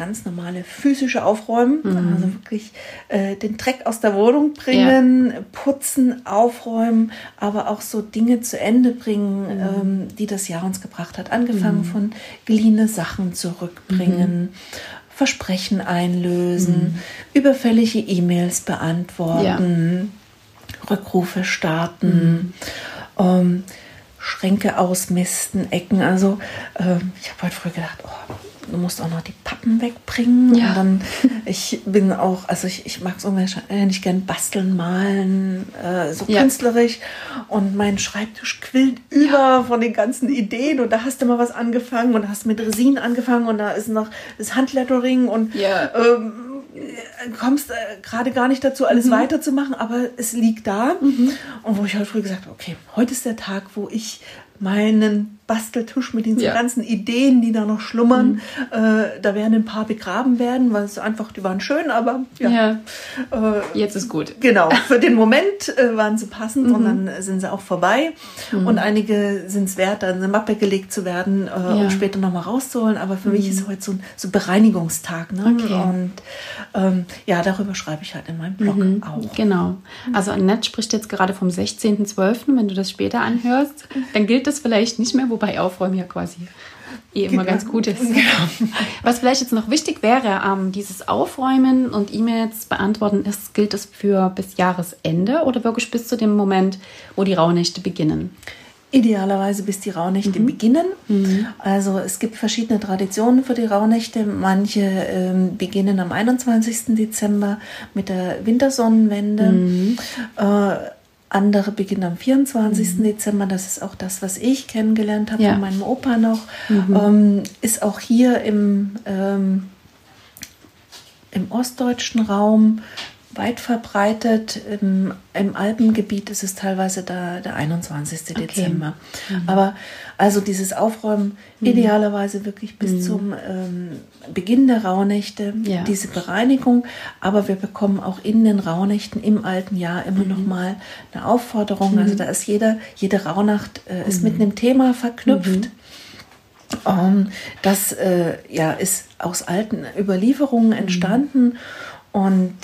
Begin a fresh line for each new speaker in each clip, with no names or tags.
ganz normale physische Aufräumen, mhm. also wirklich äh, den Dreck aus der Wohnung bringen, ja. putzen, aufräumen, aber auch so Dinge zu Ende bringen, mhm. ähm, die das Jahr uns gebracht hat. Angefangen mhm. von geliehene Sachen zurückbringen. Mhm. Versprechen einlösen, mhm. überfällige E-Mails beantworten, ja. Rückrufe starten, ähm, Schränke ausmisten, Ecken. Also äh, ich habe heute früh gedacht, oh, du musst auch noch die Pappen wegbringen. Ja. Und dann, ich bin auch, also ich, ich mag es unheimlich gern basteln, malen, äh, so ja. künstlerisch. Und mein Schreibtisch quillt über ja. von den ganzen Ideen. Und da hast du mal was angefangen und hast mit Resin angefangen und da ist noch das Handlettering und ähm, kommst äh, gerade gar nicht dazu, alles mhm. weiterzumachen, aber es liegt da. Mhm. Und wo ich heute früh gesagt habe, okay, heute ist der Tag, wo ich meinen Basteltisch mit diesen ja. ganzen Ideen, die da noch schlummern. Mhm. Äh, da werden ein paar begraben werden, weil es einfach, die waren schön, aber ja. ja.
Äh, Jetzt ist gut.
Genau, für den Moment äh, waren sie passend mhm. und dann sind sie auch vorbei. Mhm. Und einige sind es wert, dann in eine Mappe gelegt zu werden äh, ja. und später nochmal rauszuholen. Aber für mich mhm. ist heute so ein so Bereinigungstag. Ne? Okay. Und ähm, ja, darüber schreibe ich halt in meinem Blog mhm. auch.
Genau. Also Annette spricht jetzt gerade vom 16.12., wenn du das später anhörst, dann gilt das vielleicht nicht mehr, wo Wobei Aufräumen ja quasi eh immer ganz gut ist. Genau. Was vielleicht jetzt noch wichtig wäre, ähm, dieses Aufräumen und E-Mails beantworten, ist, gilt das für bis Jahresende oder wirklich bis zu dem Moment, wo die Rauhnächte beginnen?
Idealerweise bis die Rauhnächte mhm. beginnen. Mhm. Also es gibt verschiedene Traditionen für die Rauhnächte. Manche ähm, beginnen am 21. Dezember mit der Wintersonnenwende. Mhm. Äh, andere beginnen am 24. Mhm. Dezember. Das ist auch das, was ich kennengelernt habe ja. von meinem Opa noch. Mhm. Ähm, ist auch hier im, ähm, im ostdeutschen Raum weit verbreitet. Im, Im, Alpengebiet ist es teilweise da, der 21. Okay. Dezember. Mhm. Aber also dieses Aufräumen mhm. idealerweise wirklich bis mhm. zum ähm, Beginn der Rauhnächte, ja. diese Bereinigung. Aber wir bekommen auch in den Rauhnächten im alten Jahr immer mhm. noch mal eine Aufforderung. Also mhm. da ist jeder, jede Rauhnacht äh, ist mit mhm. einem Thema verknüpft. Um, ähm, das äh, ja, ist aus alten Überlieferungen entstanden und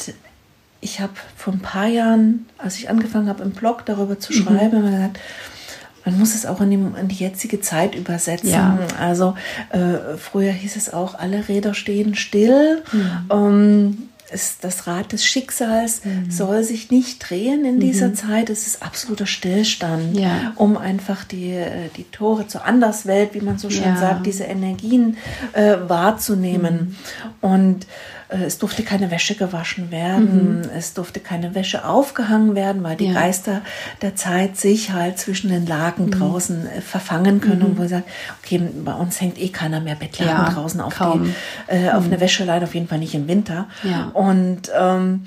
ich habe vor ein paar Jahren, als ich angefangen habe, im Blog darüber zu schreiben, mhm. gesagt, man muss es auch in die, in die jetzige Zeit übersetzen. Ja. Also äh, früher hieß es auch, alle Räder stehen still. Mhm. Ähm, ist das Rad des Schicksals mhm. soll sich nicht drehen in dieser mhm. Zeit. Es ist absoluter Stillstand, ja. um einfach die, äh, die Tore zur Anderswelt, wie man so schön ja. sagt, diese Energien äh, wahrzunehmen. Mhm. Und es durfte keine Wäsche gewaschen werden, mhm. es durfte keine Wäsche aufgehangen werden, weil die ja. Geister der Zeit sich halt zwischen den Lagen mhm. draußen äh, verfangen können mhm. und wo sie sagen, okay, bei uns hängt eh keiner mehr Bettlaken ja, draußen auf, die, äh, auf eine mhm. Wäscheleine, auf jeden Fall nicht im Winter. Ja. Und ähm,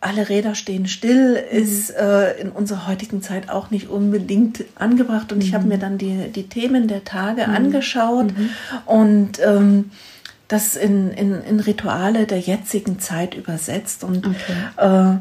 alle Räder stehen still, mhm. ist äh, in unserer heutigen Zeit auch nicht unbedingt angebracht. Und mhm. ich habe mir dann die, die Themen der Tage mhm. angeschaut mhm. und ähm, das in, in, in Rituale der jetzigen Zeit übersetzt. Und okay. äh,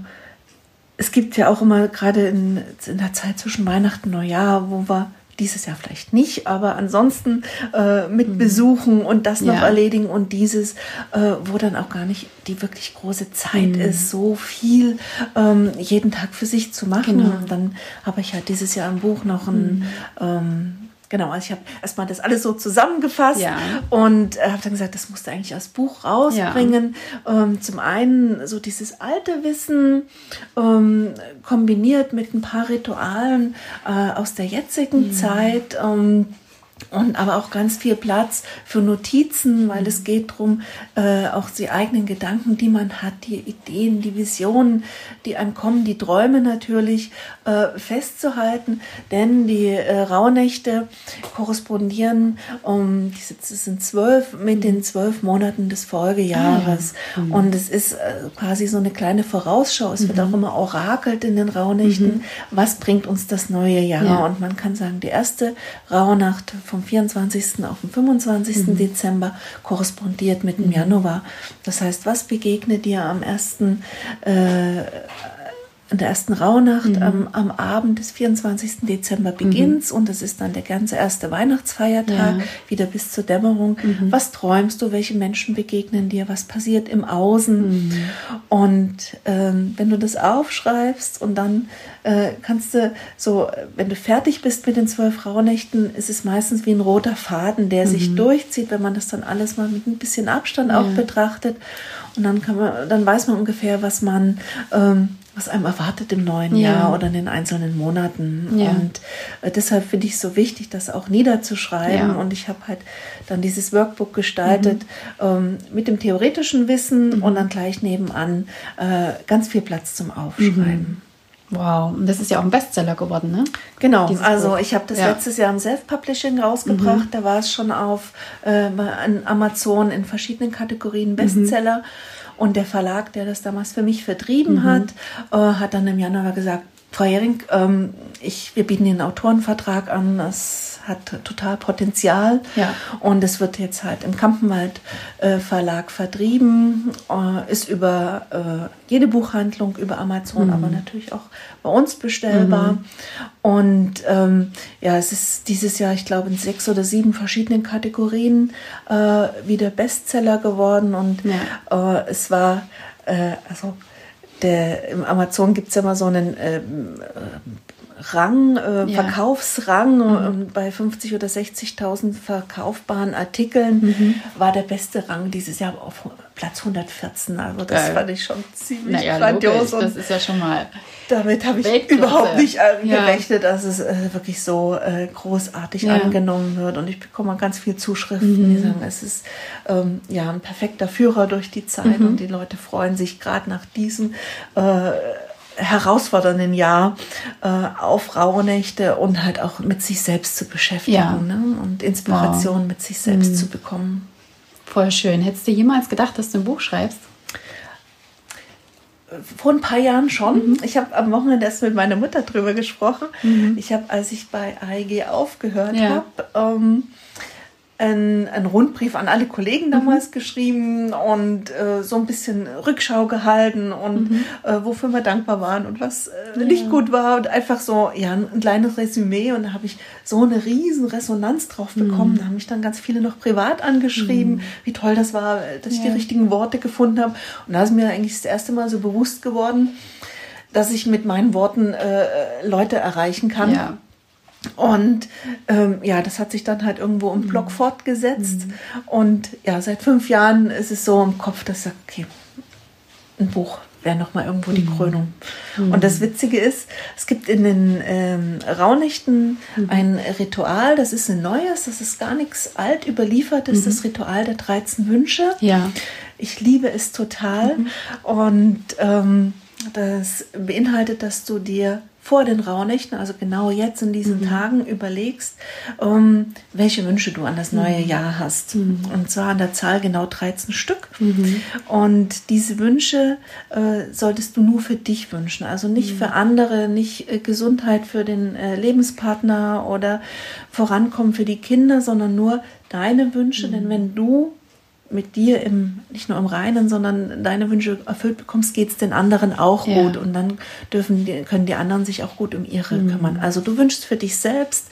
es gibt ja auch immer gerade in, in der Zeit zwischen Weihnachten und Neujahr, wo wir dieses Jahr vielleicht nicht, aber ansonsten äh, mit mhm. Besuchen und das noch ja. erledigen und dieses, äh, wo dann auch gar nicht die wirklich große Zeit mhm. ist, so viel ähm, jeden Tag für sich zu machen. Genau. Und dann habe ich halt dieses Jahr im Buch noch ein mhm. ähm, Genau, also ich habe erstmal das alles so zusammengefasst ja. und äh, habe dann gesagt, das musste eigentlich als Buch rausbringen. Ja. Ähm, zum einen so dieses alte Wissen ähm, kombiniert mit ein paar Ritualen äh, aus der jetzigen mhm. Zeit. Ähm, und aber auch ganz viel Platz für Notizen, weil es geht darum, äh, auch die eigenen Gedanken, die man hat, die Ideen, die Visionen, die einem kommen, die Träume natürlich äh, festzuhalten, denn die äh, Rauhnächte korrespondieren um das sind zwölf mit den zwölf Monaten des Folgejahres ah, ja. mhm. und es ist äh, quasi so eine kleine Vorausschau. Es mhm. wird auch immer orakelt in den Rauhnächten, mhm. was bringt uns das neue Jahr? Ja. Und man kann sagen, die erste Rauhnacht vom 24. auf den 25. Mhm. Dezember korrespondiert mit dem mhm. Januar. Das heißt, was begegnet dir am 1. Äh, in der ersten Rauhnacht mhm. am, am, Abend des 24. Dezember beginnt mhm. und es ist dann der ganze erste Weihnachtsfeiertag, ja. wieder bis zur Dämmerung. Mhm. Was träumst du? Welche Menschen begegnen dir? Was passiert im Außen? Mhm. Und ähm, wenn du das aufschreibst und dann äh, kannst du so, wenn du fertig bist mit den zwölf Rauhnächten, ist es meistens wie ein roter Faden, der sich mhm. durchzieht, wenn man das dann alles mal mit ein bisschen Abstand ja. auch betrachtet. Und dann kann man, dann weiß man ungefähr, was man ähm, was einem erwartet im neuen ja. Jahr oder in den einzelnen Monaten. Ja. Und äh, deshalb finde ich es so wichtig, das auch niederzuschreiben. Ja. Und ich habe halt dann dieses Workbook gestaltet mhm. ähm, mit dem theoretischen Wissen mhm. und dann gleich nebenan äh, ganz viel Platz zum Aufschreiben.
Mhm. Wow, und das ist ja auch ein Bestseller geworden, ne?
Genau, Dieses also Buch. ich habe das ja. letztes Jahr im Self-Publishing rausgebracht. Mhm. Da war es schon auf äh, Amazon in verschiedenen Kategorien Bestseller. Mhm. Und der Verlag, der das damals für mich vertrieben mhm. hat, äh, hat dann im Januar gesagt, Frau Hering, ähm, ich, wir bieten einen Autorenvertrag an. Das hat total Potenzial. Ja. Und es wird jetzt halt im Kampenwald äh, Verlag vertrieben, äh, ist über äh, jede Buchhandlung, über Amazon, mhm. aber natürlich auch bei uns bestellbar. Mhm. Und ähm, ja, es ist dieses Jahr, ich glaube, in sechs oder sieben verschiedenen Kategorien äh, wieder Bestseller geworden. Und ja. Äh, es war, äh, also der, im Amazon gibt es ja immer so einen ähm, Rang, äh, ja. Verkaufsrang mhm. bei 50 oder 60.000 verkaufbaren Artikeln mhm. war der beste Rang dieses Jahr auf Platz 114. Also das Geil. fand ich schon ziemlich naja, grandios.
das ist ja schon mal.
Damit habe ich Weltklasse. überhaupt nicht äh, gerechnet, ja. dass es äh, wirklich so äh, großartig ja. angenommen wird. Und ich bekomme ganz viele Zuschriften, mhm. die sagen, es ist ähm, ja ein perfekter Führer durch die Zeit mhm. und die Leute freuen sich gerade nach diesem äh, herausfordernden Jahr äh, auf Rauhnächte und halt auch mit sich selbst zu beschäftigen ja. ne? und Inspiration wow. mit sich selbst mhm. zu bekommen.
Voll schön. Hättest du jemals gedacht, dass du ein Buch schreibst?
Vor ein paar Jahren schon. Mhm. Ich habe am Wochenende erst mit meiner Mutter drüber gesprochen. Mhm. Ich habe, als ich bei AEG aufgehört ja. habe, ähm, einen, einen Rundbrief an alle Kollegen damals mhm. geschrieben und äh, so ein bisschen Rückschau gehalten und mhm. äh, wofür wir dankbar waren und was äh, ja. nicht gut war und einfach so ja ein, ein kleines Resümee und da habe ich so eine riesen Resonanz drauf mhm. bekommen. Mhm. Da haben mich dann ganz viele noch privat angeschrieben, mhm. wie toll das war, dass ich ja. die richtigen Worte gefunden habe und da ist mir eigentlich das erste Mal so bewusst geworden, dass ich mit meinen Worten äh, Leute erreichen kann. Ja und ähm, ja, das hat sich dann halt irgendwo im Blog mhm. fortgesetzt. Mhm. Und ja, seit fünf Jahren ist es so im Kopf, dass ich sage, okay, ein Buch wäre nochmal irgendwo die mhm. Krönung. Mhm. Und das Witzige ist, es gibt in den ähm, Raunichten mhm. ein Ritual, das ist ein neues, das ist gar nichts alt überliefertes, das Ritual der 13 Wünsche. Ja. Ich liebe es total. Und ähm, das beinhaltet, dass du dir vor den Rauhnächten, also genau jetzt in diesen mhm. Tagen, überlegst, ähm, welche Wünsche du an das neue mhm. Jahr hast. Mhm. Und zwar an der Zahl genau 13 Stück. Mhm. Und diese Wünsche äh, solltest du nur für dich wünschen. Also nicht für andere, nicht äh, Gesundheit für den äh, Lebenspartner oder Vorankommen für die Kinder, sondern nur deine Wünsche. Denn wenn du mit dir im, nicht nur im Reinen, sondern deine Wünsche erfüllt bekommst, geht es den anderen auch ja. gut. Und dann dürfen die, können die anderen sich auch gut um ihre mhm. kümmern. Also du wünschst für dich selbst.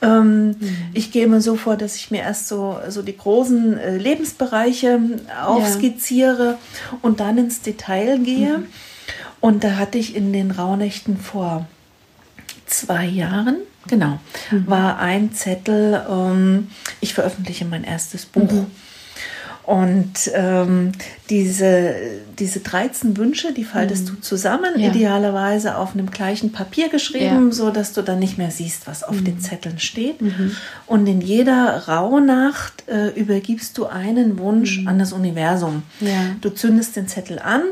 Ähm, mhm. Ich gehe immer so vor, dass ich mir erst so, so die großen äh, Lebensbereiche aufskizziere ja. und dann ins Detail gehe. Mhm. Und da hatte ich in den Rauhnächten vor zwei Jahren, genau, mhm. war ein Zettel, ähm, ich veröffentliche mein erstes Buch. Und ähm, diese, diese 13 Wünsche, die faltest mhm. du zusammen, ja. idealerweise auf einem gleichen Papier geschrieben, ja. so dass du dann nicht mehr siehst, was auf mhm. den Zetteln steht. Mhm. Und in jeder Rauhnacht äh, übergibst du einen Wunsch mhm. an das Universum. Ja. Du zündest den Zettel an,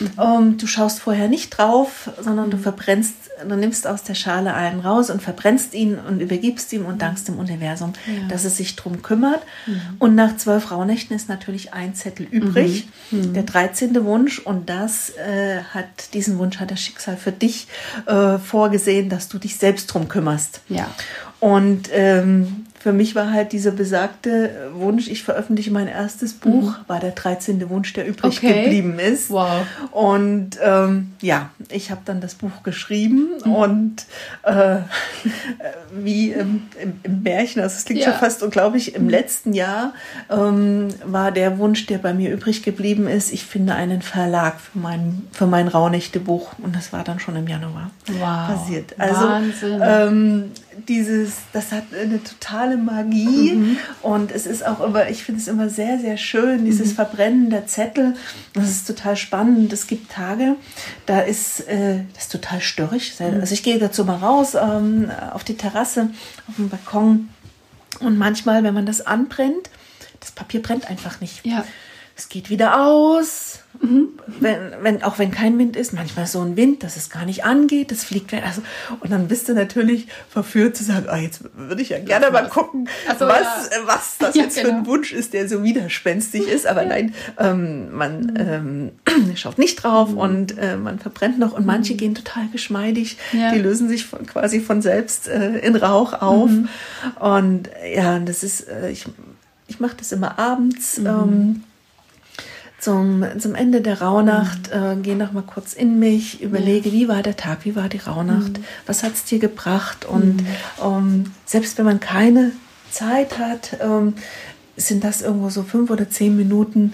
Mhm. Ähm, du schaust vorher nicht drauf, sondern du mhm. verbrennst, du nimmst aus der Schale einen raus und verbrennst ihn und übergibst ihm und mhm. dankst dem Universum, ja. dass es sich drum kümmert. Mhm. Und nach zwölf Rauhnächten ist natürlich ein Zettel übrig, der 13. Wunsch. Und das äh, hat, diesen Wunsch hat das Schicksal für dich äh, vorgesehen, dass du dich selbst drum kümmerst. Ja. Und ähm, für mich war halt dieser besagte Wunsch, ich veröffentliche mein erstes Buch, mhm. war der 13. Wunsch, der übrig okay. geblieben ist. Wow. Und ähm, ja, ich habe dann das Buch geschrieben mhm. und äh, wie im, im, im, Märchen, also es klingt ja. schon fast unglaublich, im mhm. letzten Jahr ähm, war der Wunsch, der bei mir übrig geblieben ist, ich finde einen Verlag für mein, für mein Rauhnächte-Buch und das war dann schon im Januar wow. passiert. Also Wahnsinn. Ähm, dieses, das hat eine totale Magie mhm. und es ist auch immer, ich finde es immer sehr, sehr schön, dieses mhm. Verbrennen der Zettel. Das ist total spannend. Es gibt Tage, da ist äh, das ist total störrig. Mhm. Also ich gehe dazu mal raus ähm, auf die Terrasse, auf den Balkon und manchmal, wenn man das anbrennt, das Papier brennt einfach nicht. Ja. Es geht wieder aus Mhm. Wenn, wenn, auch wenn kein Wind ist, manchmal so ein Wind, dass es gar nicht angeht, das fliegt weg. Also, und dann bist du natürlich verführt zu sagen, oh, jetzt würde ich ja gerne mal gucken, so, was, ja. was das ja, jetzt genau. für ein genau. Wunsch ist, der so widerspenstig ist. Aber ja. nein, ähm, man ähm, schaut nicht drauf mhm. und äh, man verbrennt noch. Und manche mhm. gehen total geschmeidig, die lösen sich von, quasi von selbst äh, in Rauch auf. Mhm. Und ja, das ist, äh, ich, ich mache das immer abends. Mhm. Ähm, zum, zum Ende der Rauhnacht, mhm. äh, gehe noch mal kurz in mich, überlege, ja. wie war der Tag, wie war die Rauhnacht, mhm. was hat es dir gebracht und mhm. ähm, selbst wenn man keine Zeit hat, ähm, sind das irgendwo so fünf oder zehn Minuten,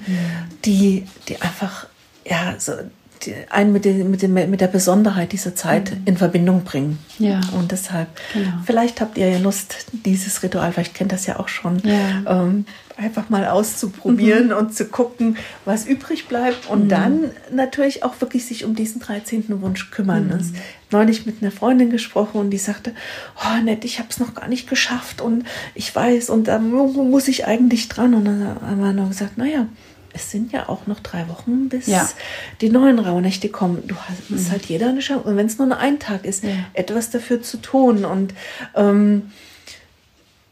die, die einfach, ja, so, einen mit, den, mit, den, mit der Besonderheit dieser Zeit mhm. in Verbindung bringen. Ja. Und deshalb, genau. vielleicht habt ihr ja Lust, dieses Ritual, vielleicht kennt das ja auch schon, ja. Ähm, einfach mal auszuprobieren mhm. und zu gucken, was übrig bleibt und mhm. dann natürlich auch wirklich sich um diesen 13. Wunsch kümmern. Mhm. Ich neulich mit einer Freundin gesprochen und die sagte, oh nett, ich habe es noch gar nicht geschafft und ich weiß und da muss ich eigentlich dran. Und dann haben wir noch gesagt, naja, es sind ja auch noch drei Wochen, bis ja. die neuen Rauhnächte kommen. Du hast mhm. halt jeder eine Chance. Und wenn es nur ein Tag ist, ja. etwas dafür zu tun. Und ähm,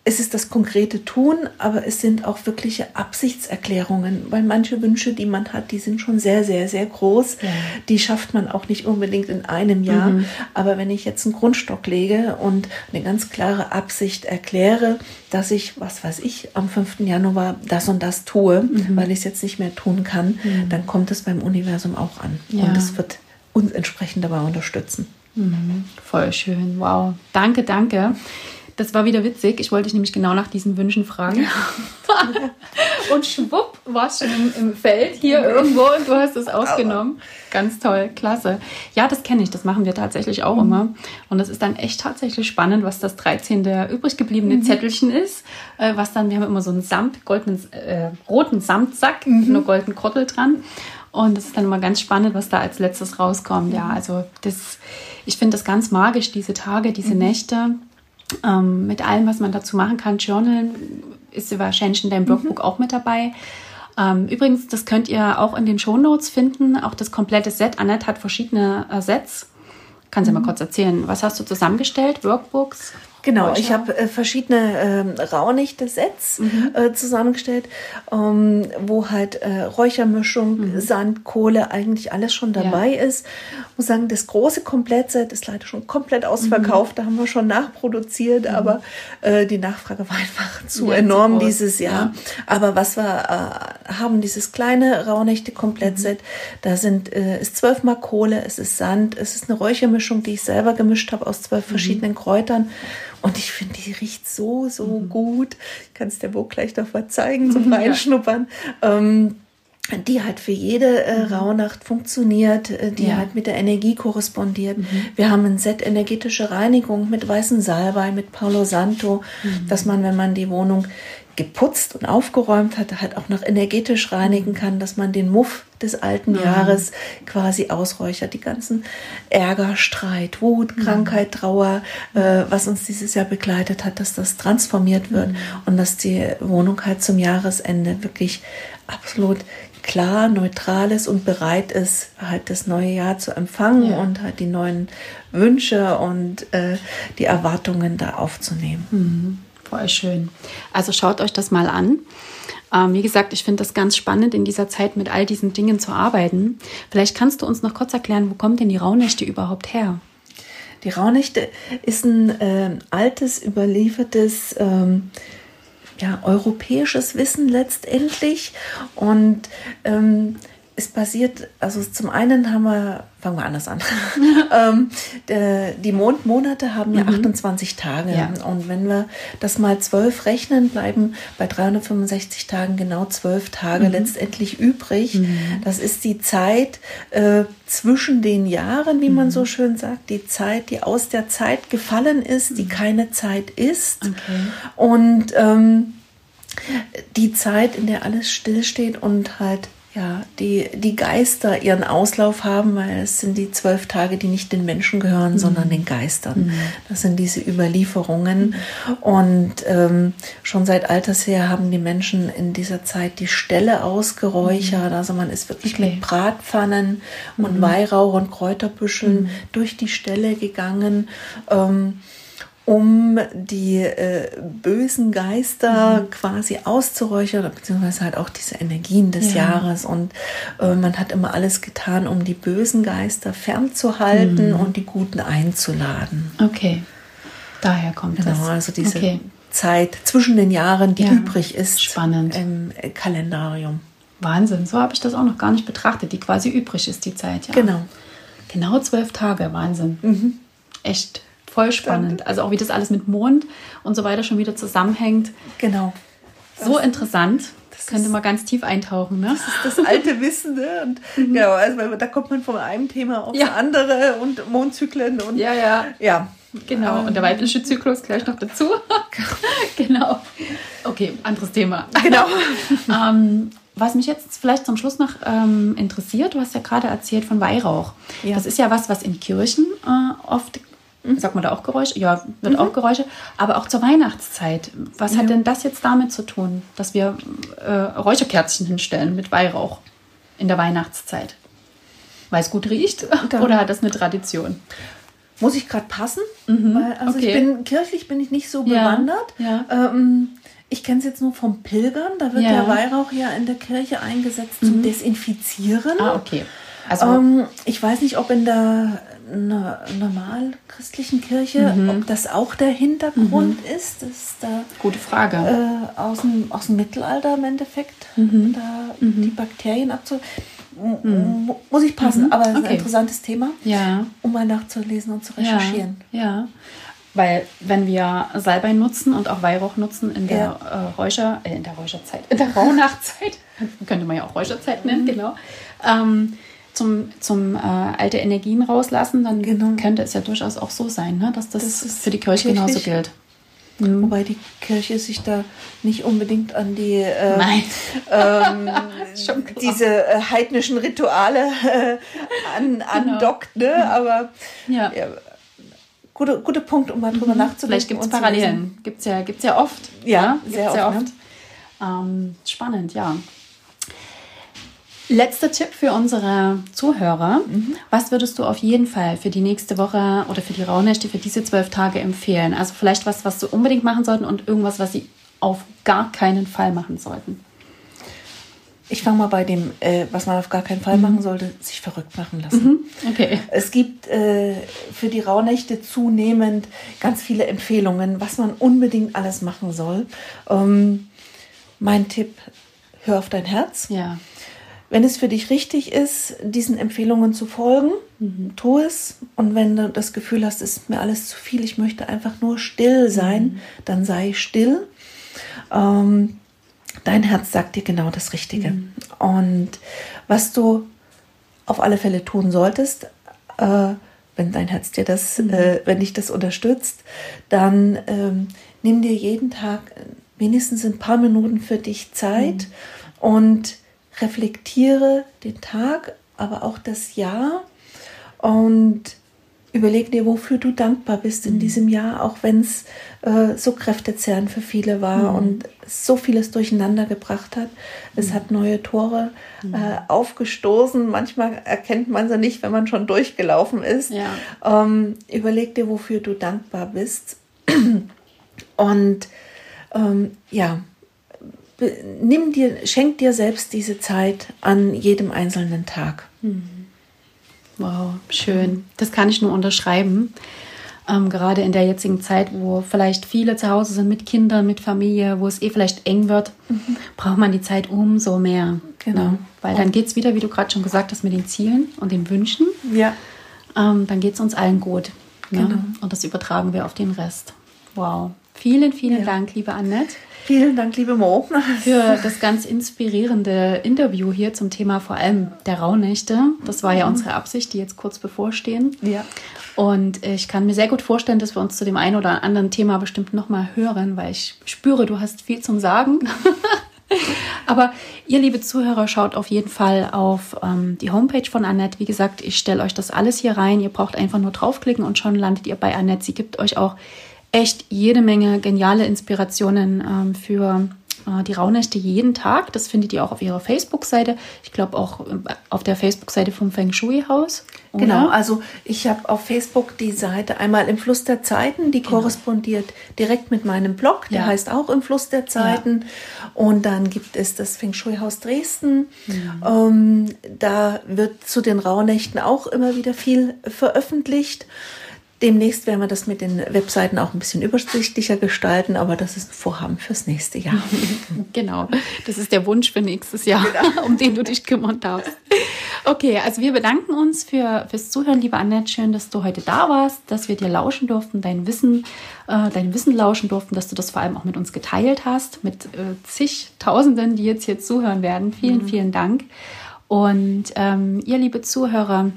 es ist das konkrete Tun, aber es sind auch wirkliche Absichtserklärungen, weil manche Wünsche, die man hat, die sind schon sehr, sehr, sehr groß. Ja. Die schafft man auch nicht unbedingt in einem Jahr. Mhm. Aber wenn ich jetzt einen Grundstock lege und eine ganz klare Absicht erkläre, dass ich, was weiß ich, am 5. Januar das und das tue, mhm. weil ich es jetzt nicht mehr tun kann, mhm. dann kommt es beim Universum auch an. Ja. Und es wird uns entsprechend dabei unterstützen.
Mhm. Voll schön. Wow. Danke, danke. Das war wieder witzig. Ich wollte dich nämlich genau nach diesen Wünschen fragen. und schwupp, warst schon im, im, Feld hier irgendwo und du hast es ausgenommen. Ganz toll, klasse. Ja, das kenne ich. Das machen wir tatsächlich auch mhm. immer. Und das ist dann echt tatsächlich spannend, was das 13. der übrig gebliebene mhm. Zettelchen ist. Äh, was dann, wir haben immer so einen Samt, goldenen, äh, roten Samtsack, mhm. nur goldenen Krottel dran. Und es ist dann immer ganz spannend, was da als letztes rauskommt. Ja, also das, ich finde das ganz magisch, diese Tage, diese mhm. Nächte ähm, mit allem, was man dazu machen kann. Journalen ist wahrscheinlich in deinem Blogbook mhm. auch mit dabei. Ähm, übrigens, das könnt ihr auch in den Shownotes finden. Auch das komplette Set. Annette hat verschiedene äh, Sets. Kannst du mhm. mal kurz erzählen, was hast du zusammengestellt? Workbooks?
Genau, ich habe äh, verschiedene äh, Rauhnächte-Sets mhm. äh, zusammengestellt, ähm, wo halt äh, Räuchermischung, mhm. Sand, Kohle, eigentlich alles schon dabei ja. ist. Ich muss sagen, das große Komplettset ist leider schon komplett ausverkauft. Mhm. Da haben wir schon nachproduziert, mhm. aber äh, die Nachfrage war einfach zu ja, enorm zu dieses Jahr. Ja. Aber was wir äh, haben, dieses kleine Rauhnächte-Komplettset, mhm. da sind äh, ist zwölfmal Kohle, es ist Sand, es ist eine Räuchermischung, die ich selber gemischt habe aus zwölf mhm. verschiedenen Kräutern. Und ich finde, die riecht so, so mhm. gut. Ich kann es der Burg gleich noch mal zeigen zum Reinschnuppern. Ja. Ähm, die halt für jede äh, mhm. Rauhnacht funktioniert, äh, die ja. halt mit der Energie korrespondiert. Mhm. Wir haben ein Set energetische Reinigung mit weißen Salbei, mit Paolo Santo, mhm. dass man, wenn man die Wohnung geputzt und aufgeräumt hat, halt auch noch energetisch reinigen kann, dass man den Muff des alten ja. Jahres quasi ausräuchert. Die ganzen Ärger, Streit, Wut, Krankheit, Trauer, äh, was uns dieses Jahr begleitet hat, dass das transformiert wird mhm. und dass die Wohnung halt zum Jahresende wirklich absolut klar, neutral ist und bereit ist, halt das neue Jahr zu empfangen ja. und halt die neuen Wünsche und äh, die Erwartungen da aufzunehmen.
Mhm. Voll schön. Also schaut euch das mal an. Ähm, wie gesagt, ich finde das ganz spannend, in dieser Zeit mit all diesen Dingen zu arbeiten. Vielleicht kannst du uns noch kurz erklären, wo kommen denn die Rauhnächte überhaupt her?
Die Rauhnächte ist ein äh, altes, überliefertes ähm, ja, europäisches Wissen letztendlich. Und ähm, es basiert, also zum einen haben wir, fangen wir anders an, ähm, der, die Mondmonate haben ja mhm. 28 Tage. Ja. Und wenn wir das mal zwölf rechnen, bleiben bei 365 Tagen genau zwölf Tage mhm. letztendlich übrig. Mhm. Das ist die Zeit äh, zwischen den Jahren, wie man so mhm. schön sagt, die Zeit, die aus der Zeit gefallen ist, die mhm. keine Zeit ist. Okay. Und ähm, die Zeit, in der alles stillsteht und halt ja, die, die Geister ihren Auslauf haben, weil es sind die zwölf Tage, die nicht den Menschen gehören, mhm. sondern den Geistern. Mhm. Das sind diese Überlieferungen. Und ähm, schon seit alters her haben die Menschen in dieser Zeit die Ställe ausgeräuchert. Mhm. Also man ist wirklich okay. mit Bratpfannen und mhm. Weihrauch und Kräuterbüscheln mhm. durch die Ställe gegangen. Ähm, um die äh, bösen Geister mhm. quasi auszuräuchern, beziehungsweise halt auch diese Energien des ja. Jahres. Und äh, man hat immer alles getan, um die bösen Geister fernzuhalten mhm. und die guten einzuladen.
Okay, daher kommt
genau,
das.
Genau, also diese okay. Zeit zwischen den Jahren, die ja. übrig ist
Spannend.
im Kalendarium.
Wahnsinn, so habe ich das auch noch gar nicht betrachtet, die quasi übrig ist, die Zeit. Ja.
Genau.
Genau zwölf Tage, Wahnsinn. Mhm. Echt Voll spannend. Also auch wie das alles mit Mond und so weiter schon wieder zusammenhängt.
Genau.
So das interessant. Das könnte man ganz tief eintauchen. Ne?
Das ist das alte Wissen. Ne? Und mhm. genau, also da kommt man von einem Thema auf ja. andere und Mondzyklen und
ja, ja.
Ja.
Genau, und der weibliche Zyklus gleich noch dazu. genau. Okay, anderes Thema.
Genau.
ähm, was mich jetzt vielleicht zum Schluss noch ähm, interessiert, du hast ja gerade erzählt von Weihrauch. Ja. Das ist ja was, was in Kirchen äh, oft. Sagt man da auch Geräusche? Ja, wird mhm. auch Geräusche. Aber auch zur Weihnachtszeit. Was ja. hat denn das jetzt damit zu tun, dass wir äh, Räucherkerzchen hinstellen mit Weihrauch in der Weihnachtszeit? Weil es gut riecht? Da. Oder hat das eine Tradition?
Muss ich gerade passen? Mhm. Weil, also okay. ich bin kirchlich bin ich nicht so bewandert. Ja. Ja. Ähm, ich kenne es jetzt nur vom Pilgern. Da wird der Weihrauch ja in der Kirche eingesetzt zum mhm. Desinfizieren.
Ah, okay.
Also, ähm, ich weiß nicht, ob in der einer normal christlichen Kirche, mhm. ob das auch der Hintergrund mhm. ist. dass da,
Gute Frage.
Äh, aus, dem, aus dem Mittelalter im Endeffekt, mhm. da mhm. die Bakterien abzu. Mhm. Muss ich passen, mhm. aber es ist okay. ein interessantes Thema,
ja.
um mal nachzulesen und zu recherchieren.
Ja, ja. Weil wenn wir Salbei nutzen und auch Weihrauch nutzen in der ja. äh, Räucher, äh, in der Räucherzeit, in der Rauhnachtzeit, könnte man ja auch Räucherzeit nennen, genau, ähm, zum, zum äh, alte Energien rauslassen, dann genau. könnte es ja durchaus auch so sein, ne? dass das, das für die Kirche genauso gilt.
Mhm. Wobei die Kirche sich da nicht unbedingt an die äh, ähm, diese äh, heidnischen Rituale äh, an, genau. andockt, ne? Aber
ja. ja
guter gute Punkt, um mal drüber mhm. nachzudenken.
Vielleicht gibt es Parallelen. Gibt es ja, gibt's ja oft.
Ja, ja sehr, sehr oft. oft.
Ne? Ähm, spannend, ja. Letzter Tipp für unsere Zuhörer. Mhm. Was würdest du auf jeden Fall für die nächste Woche oder für die Rauhnächte, für diese zwölf Tage empfehlen? Also vielleicht was, was sie unbedingt machen sollten und irgendwas, was sie auf gar keinen Fall machen sollten.
Ich fange mal bei dem, äh, was man auf gar keinen Fall mhm. machen sollte, sich verrückt machen lassen. Mhm.
Okay.
Es gibt äh, für die Rauhnächte zunehmend ganz viele Empfehlungen, was man unbedingt alles machen soll. Ähm, mein Tipp, hör auf dein Herz.
Ja.
Wenn es für dich richtig ist, diesen Empfehlungen zu folgen, mhm. tu es. Und wenn du das Gefühl hast, es ist mir alles zu viel, ich möchte einfach nur still sein, mhm. dann sei still. Ähm, dein Herz sagt dir genau das Richtige. Mhm. Und was du auf alle Fälle tun solltest, äh, wenn dein Herz dir das, mhm. äh, wenn dich das unterstützt, dann ähm, nimm dir jeden Tag mindestens ein paar Minuten für dich Zeit mhm. und reflektiere den Tag, aber auch das Jahr und überleg dir, wofür du dankbar bist in mhm. diesem Jahr, auch wenn es äh, so kräftezehrend für viele war mhm. und so vieles durcheinander gebracht hat. Es mhm. hat neue Tore mhm. äh, aufgestoßen. Manchmal erkennt man sie nicht, wenn man schon durchgelaufen ist.
Ja.
Ähm, überleg dir, wofür du dankbar bist. Und ähm, ja, nimm dir, schenk dir selbst diese Zeit an jedem einzelnen Tag.
Hm. Wow, schön. Das kann ich nur unterschreiben. Ähm, gerade in der jetzigen Zeit, wo vielleicht viele zu Hause sind mit Kindern, mit Familie, wo es eh vielleicht eng wird, mhm. braucht man die Zeit umso mehr. Genau. Ne? Weil dann geht es wieder, wie du gerade schon gesagt hast, mit den Zielen und den Wünschen. Ja. Ähm, dann geht es uns allen gut. Ne? Genau. Und das übertragen wir auf den Rest. Wow. Vielen, vielen ja. Dank, liebe Annette.
Vielen Dank, liebe Mo.
Für das ganz inspirierende Interview hier zum Thema vor allem der Rauhnächte. Das war ja mhm. unsere Absicht, die jetzt kurz bevorstehen. Ja. Und ich kann mir sehr gut vorstellen, dass wir uns zu dem einen oder anderen Thema bestimmt nochmal hören, weil ich spüre, du hast viel zum Sagen. Aber ihr, liebe Zuhörer, schaut auf jeden Fall auf ähm, die Homepage von Annette. Wie gesagt, ich stelle euch das alles hier rein. Ihr braucht einfach nur draufklicken und schon landet ihr bei Annette. Sie gibt euch auch echt jede Menge geniale Inspirationen ähm, für äh, die Rauhnächte jeden Tag. Das findet ihr auch auf ihrer Facebook-Seite. Ich glaube auch äh, auf der Facebook-Seite vom Feng Shui-Haus.
Genau, also ich habe auf Facebook die Seite einmal im Fluss der Zeiten, die genau. korrespondiert direkt mit meinem Blog, der ja. heißt auch im Fluss der Zeiten. Ja. Und dann gibt es das Feng Shui-Haus Dresden. Ja. Ähm, da wird zu den Rauhnächten auch immer wieder viel veröffentlicht. Demnächst werden wir das mit den Webseiten auch ein bisschen übersichtlicher gestalten, aber das ist ein Vorhaben fürs nächste Jahr.
genau, das ist der Wunsch für nächstes Jahr, genau. um den du dich kümmern darfst. Okay, also wir bedanken uns für, fürs Zuhören, liebe Annette. Schön, dass du heute da warst, dass wir dir lauschen durften, dein Wissen, äh, dein Wissen lauschen durften, dass du das vor allem auch mit uns geteilt hast, mit äh, zigtausenden, die jetzt hier zuhören werden. Vielen, mhm. vielen Dank. Und ähm, ihr, liebe Zuhörer,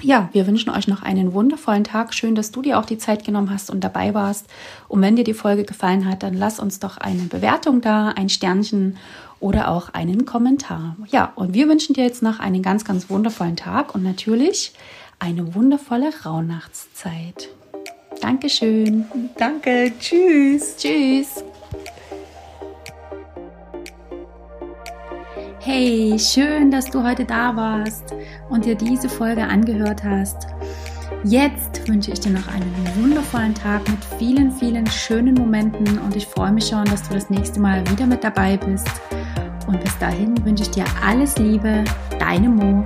ja, wir wünschen euch noch einen wundervollen Tag. Schön, dass du dir auch die Zeit genommen hast und dabei warst. Und wenn dir die Folge gefallen hat, dann lass uns doch eine Bewertung da, ein Sternchen oder auch einen Kommentar. Ja, und wir wünschen dir jetzt noch einen ganz, ganz wundervollen Tag und natürlich eine wundervolle Rauhnachtszeit. Dankeschön.
Danke. Tschüss.
Tschüss. Hey, schön, dass du heute da warst und dir diese Folge angehört hast. Jetzt wünsche ich dir noch einen wundervollen Tag mit vielen, vielen schönen Momenten und ich freue mich schon, dass du das nächste Mal wieder mit dabei bist. Und bis dahin wünsche ich dir alles Liebe, deine Mo.